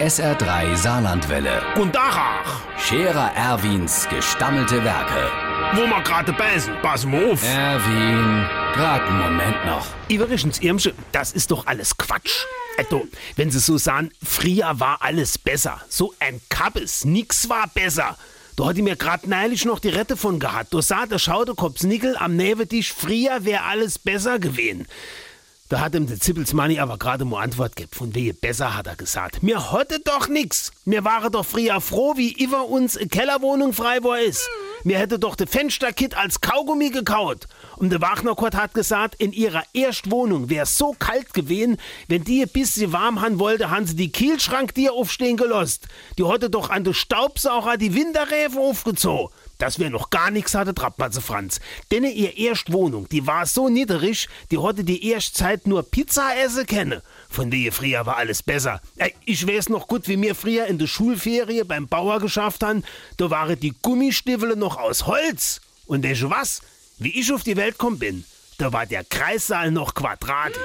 SR3 Saarlandwelle. Und Dachach, Scherer Erwins gestammelte Werke. wo wir gerade beißen, pass mal auf. Erwin, grad einen Moment noch. Übrigens, Irmsche, das ist doch alles Quatsch. Also, wenn Sie so sagen, früher war alles besser. So ein Kappes, nix war besser. Da hat ich mir grad neulich noch die Rette von gehabt. Da sah der Schauderkopf Nickel am Nebentisch, früher wär alles besser gewesen. Da hat ihm der Zippelsmanni aber gerade mal Antwort gegeben. Von wehe besser, hat er gesagt. Mir hatte doch nix. Mir waren doch früher froh, wie über uns eine Kellerwohnung frei war ist. Mir hätte doch de Fensterkit als Kaugummi gekaut. Und der Wagnerkott hat gesagt, in ihrer Erstwohnung wär's so kalt gewesen, wenn die ein bisschen warm han wollte, han sie die Kielschrank dir aufstehen gelost. Die hatte doch an de Staubsauger die Winterräfe aufgezogen. Das wär noch gar nix, hatte Trappmatze Franz. Denn ihr Erstwohnung, die war so niedrig, die hatte die Erstzeit nur Pizza essen kenne. Von der früher war alles besser. Ich weiß noch gut, wie wir früher in der Schulferie beim Bauer geschafft haben. Da waren die Gummistiefel noch aus Holz. Und du was? Wie ich auf die Welt gekommen bin, da war der Kreissaal noch quadratisch.